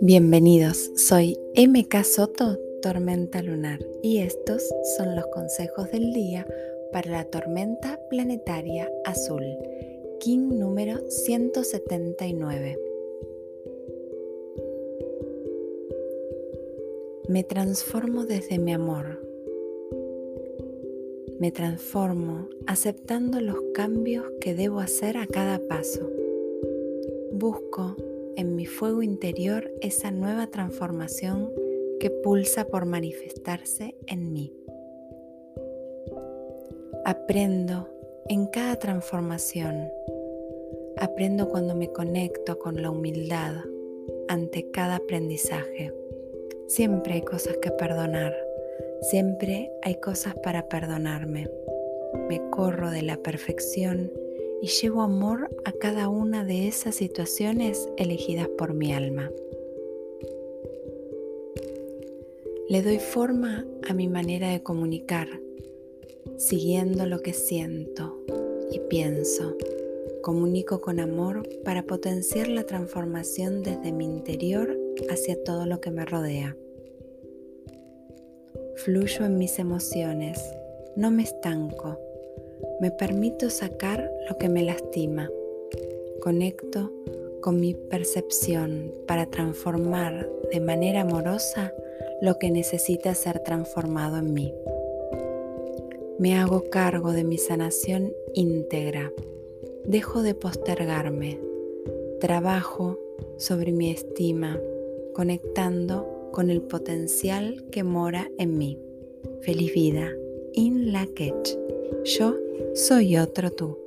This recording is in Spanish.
Bienvenidos, soy MK Soto, Tormenta Lunar, y estos son los consejos del día para la tormenta planetaria azul, King número 179. Me transformo desde mi amor. Me transformo aceptando los cambios que debo hacer a cada paso. Busco en mi fuego interior esa nueva transformación que pulsa por manifestarse en mí. Aprendo en cada transformación. Aprendo cuando me conecto con la humildad ante cada aprendizaje. Siempre hay cosas que perdonar. Siempre hay cosas para perdonarme. Me corro de la perfección y llevo amor a cada una de esas situaciones elegidas por mi alma. Le doy forma a mi manera de comunicar, siguiendo lo que siento y pienso. Comunico con amor para potenciar la transformación desde mi interior hacia todo lo que me rodea. Fluyo en mis emociones, no me estanco me permito sacar lo que me lastima. Conecto con mi percepción para transformar de manera amorosa lo que necesita ser transformado en mí. Me hago cargo de mi sanación íntegra. Dejo de postergarme. Trabajo sobre mi estima, conectando con el potencial que mora en mí. Feliz vida. In la Yo soy otro tú.